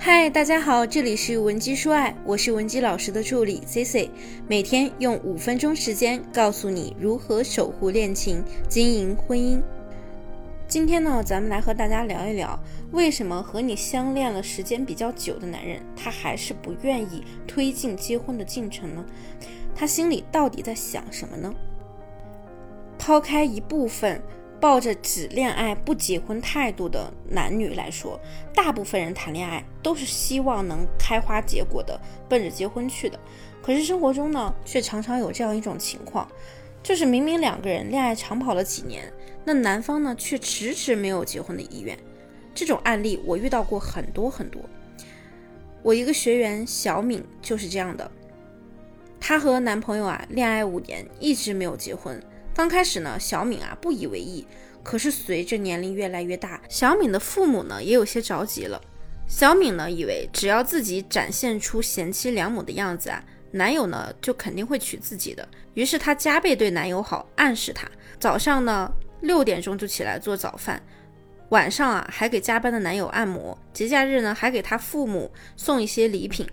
嗨，大家好，这里是文姬说爱，我是文姬老师的助理 C C，每天用五分钟时间告诉你如何守护恋情、经营婚姻。今天呢，咱们来和大家聊一聊，为什么和你相恋了时间比较久的男人，他还是不愿意推进结婚的进程呢？他心里到底在想什么呢？抛开一部分。抱着只恋爱不结婚态度的男女来说，大部分人谈恋爱都是希望能开花结果的，奔着结婚去的。可是生活中呢，却常常有这样一种情况，就是明明两个人恋爱长跑了几年，那男方呢却迟迟没有结婚的意愿。这种案例我遇到过很多很多。我一个学员小敏就是这样的，她和男朋友啊恋爱五年，一直没有结婚。刚开始呢，小敏啊不以为意，可是随着年龄越来越大，小敏的父母呢也有些着急了。小敏呢以为只要自己展现出贤妻良母的样子啊，男友呢就肯定会娶自己的。于是她加倍对男友好，暗示他早上呢六点钟就起来做早饭，晚上啊还给加班的男友按摩，节假日呢还给他父母送一些礼品。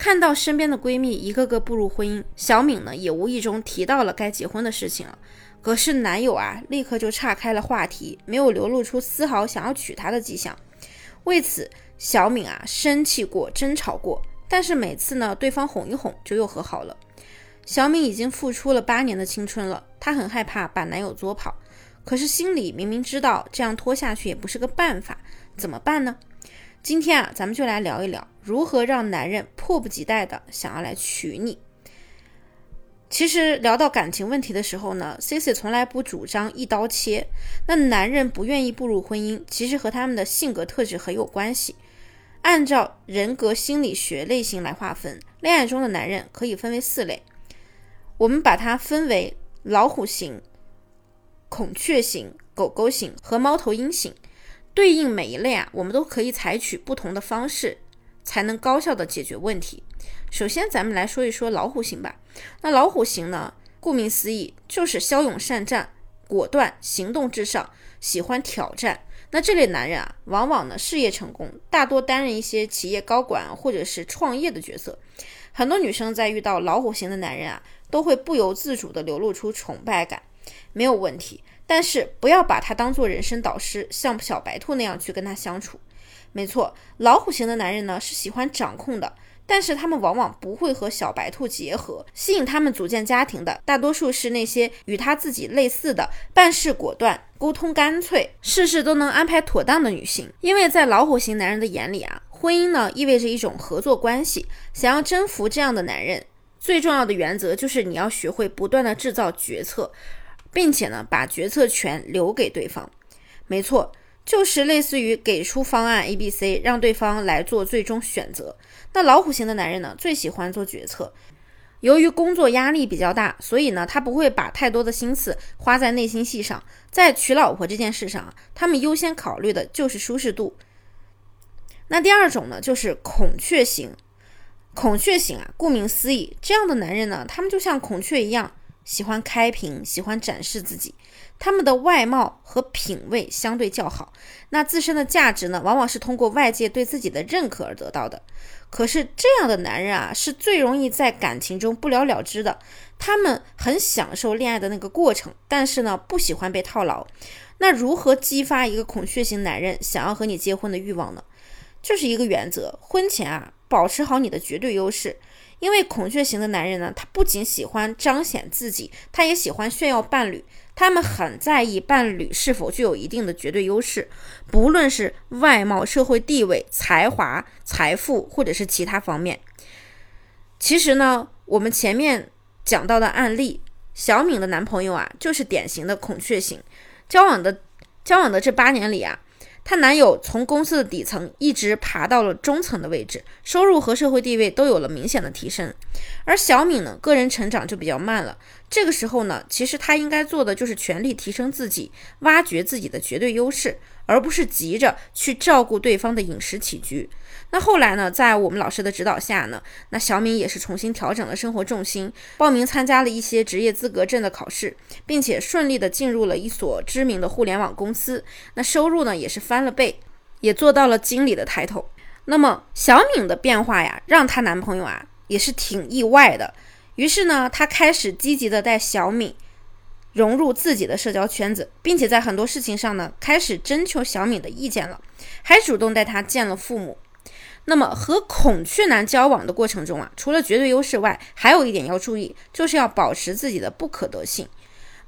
看到身边的闺蜜一个个步入婚姻，小敏呢也无意中提到了该结婚的事情了。可是男友啊，立刻就岔开了话题，没有流露出丝毫想要娶她的迹象。为此，小敏啊生气过，争吵过，但是每次呢，对方哄一哄就又和好了。小敏已经付出了八年的青春了，她很害怕把男友作跑，可是心里明明知道这样拖下去也不是个办法，怎么办呢？今天啊，咱们就来聊一聊如何让男人迫不及待的想要来娶你。其实聊到感情问题的时候呢，C C 从来不主张一刀切。那男人不愿意步入婚姻，其实和他们的性格特质很有关系。按照人格心理学类型来划分，恋爱中的男人可以分为四类，我们把它分为老虎型、孔雀型、狗狗型和猫头鹰型。对应每一类啊，我们都可以采取不同的方式，才能高效的解决问题。首先，咱们来说一说老虎型吧。那老虎型呢，顾名思义就是骁勇善战、果断、行动至上，喜欢挑战。那这类男人啊，往往呢事业成功，大多担任一些企业高管或者是创业的角色。很多女生在遇到老虎型的男人啊，都会不由自主的流露出崇拜感，没有问题。但是不要把他当做人生导师，像小白兔那样去跟他相处。没错，老虎型的男人呢是喜欢掌控的，但是他们往往不会和小白兔结合。吸引他们组建家庭的，大多数是那些与他自己类似的、办事果断、沟通干脆、事事都能安排妥当的女性。因为在老虎型男人的眼里啊，婚姻呢意味着一种合作关系。想要征服这样的男人，最重要的原则就是你要学会不断的制造决策。并且呢，把决策权留给对方，没错，就是类似于给出方案 A、B、C，让对方来做最终选择。那老虎型的男人呢，最喜欢做决策。由于工作压力比较大，所以呢，他不会把太多的心思花在内心戏上。在娶老婆这件事上，他们优先考虑的就是舒适度。那第二种呢，就是孔雀型。孔雀型啊，顾名思义，这样的男人呢，他们就像孔雀一样。喜欢开屏，喜欢展示自己，他们的外貌和品味相对较好，那自身的价值呢，往往是通过外界对自己的认可而得到的。可是这样的男人啊，是最容易在感情中不了了之的。他们很享受恋爱的那个过程，但是呢，不喜欢被套牢。那如何激发一个孔雀型男人想要和你结婚的欲望呢？就是一个原则：婚前啊，保持好你的绝对优势。因为孔雀型的男人呢，他不仅喜欢彰显自己，他也喜欢炫耀伴侣。他们很在意伴侣是否具有一定的绝对优势，不论是外貌、社会地位、才华、财富，或者是其他方面。其实呢，我们前面讲到的案例，小敏的男朋友啊，就是典型的孔雀型。交往的交往的这八年里啊。她男友从公司的底层一直爬到了中层的位置，收入和社会地位都有了明显的提升。而小敏呢，个人成长就比较慢了。这个时候呢，其实她应该做的就是全力提升自己，挖掘自己的绝对优势，而不是急着去照顾对方的饮食起居。那后来呢，在我们老师的指导下呢，那小敏也是重新调整了生活重心，报名参加了一些职业资格证的考试，并且顺利的进入了一所知名的互联网公司。那收入呢，也是翻了倍，也做到了经理的抬头。那么小敏的变化呀，让她男朋友啊也是挺意外的。于是呢，他开始积极的带小敏融入自己的社交圈子，并且在很多事情上呢，开始征求小敏的意见了，还主动带她见了父母。那么和孔雀男交往的过程中啊，除了绝对优势外，还有一点要注意，就是要保持自己的不可得性。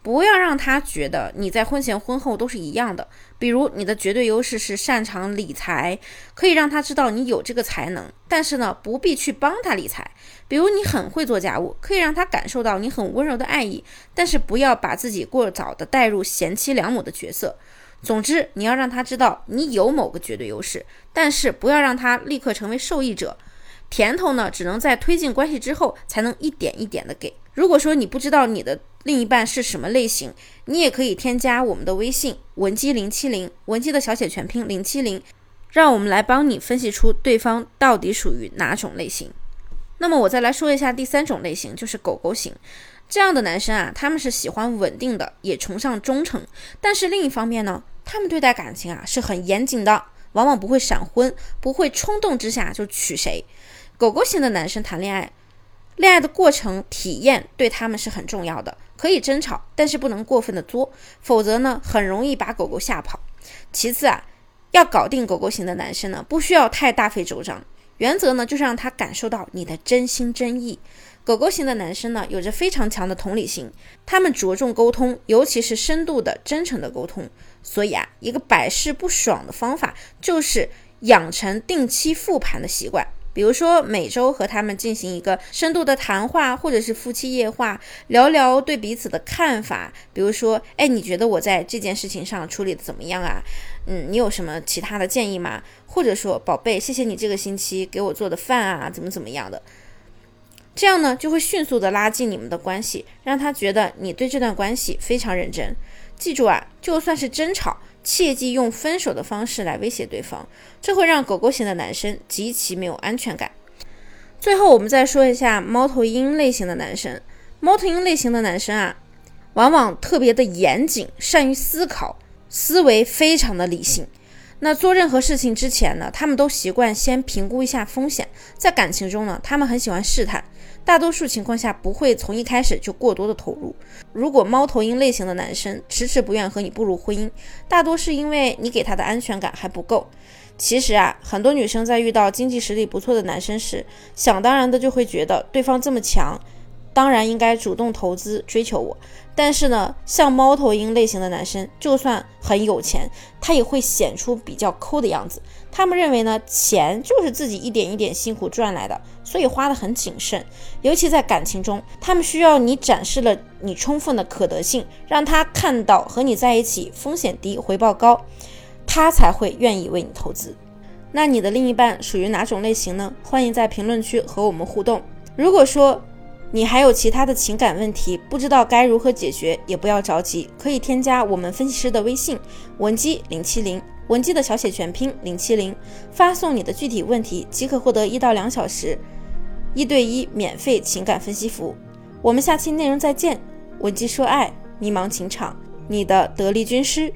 不要让他觉得你在婚前婚后都是一样的。比如你的绝对优势是擅长理财，可以让他知道你有这个才能，但是呢，不必去帮他理财。比如你很会做家务，可以让他感受到你很温柔的爱意，但是不要把自己过早的带入贤妻良母的角色。总之，你要让他知道你有某个绝对优势，但是不要让他立刻成为受益者。甜头呢，只能在推进关系之后才能一点一点的给。如果说你不知道你的另一半是什么类型，你也可以添加我们的微信文姬零七零，文姬的小写全拼零七零，让我们来帮你分析出对方到底属于哪种类型。那么我再来说一下第三种类型，就是狗狗型。这样的男生啊，他们是喜欢稳定的，也崇尚忠诚，但是另一方面呢，他们对待感情啊是很严谨的，往往不会闪婚，不会冲动之下就娶谁。狗狗型的男生谈恋爱，恋爱的过程体验对他们是很重要的，可以争吵，但是不能过分的作，否则呢，很容易把狗狗吓跑。其次啊，要搞定狗狗型的男生呢，不需要太大费周章，原则呢就是让他感受到你的真心真意。狗狗型的男生呢，有着非常强的同理心，他们着重沟通，尤其是深度的、真诚的沟通。所以啊，一个百试不爽的方法就是养成定期复盘的习惯。比如说每周和他们进行一个深度的谈话，或者是夫妻夜话，聊聊对彼此的看法。比如说，哎，你觉得我在这件事情上处理的怎么样啊？嗯，你有什么其他的建议吗？或者说，宝贝，谢谢你这个星期给我做的饭啊，怎么怎么样的？这样呢，就会迅速的拉近你们的关系，让他觉得你对这段关系非常认真。记住啊，就算是争吵。切忌用分手的方式来威胁对方，这会让狗狗型的男生极其没有安全感。最后，我们再说一下猫头鹰类型的男生。猫头鹰类型的男生啊，往往特别的严谨，善于思考，思维非常的理性。那做任何事情之前呢，他们都习惯先评估一下风险。在感情中呢，他们很喜欢试探。大多数情况下不会从一开始就过多的投入。如果猫头鹰类型的男生迟迟不愿和你步入婚姻，大多是因为你给他的安全感还不够。其实啊，很多女生在遇到经济实力不错的男生时，想当然的就会觉得对方这么强。当然应该主动投资追求我，但是呢，像猫头鹰类型的男生，就算很有钱，他也会显出比较抠的样子。他们认为呢，钱就是自己一点一点辛苦赚来的，所以花的很谨慎。尤其在感情中，他们需要你展示了你充分的可得性，让他看到和你在一起风险低、回报高，他才会愿意为你投资。那你的另一半属于哪种类型呢？欢迎在评论区和我们互动。如果说，你还有其他的情感问题，不知道该如何解决，也不要着急，可以添加我们分析师的微信文姬零七零，文姬的小写全拼零七零，发送你的具体问题即可获得一到两小时一对一免费情感分析服务。我们下期内容再见，文姬说爱，迷茫情场，你的得力军师。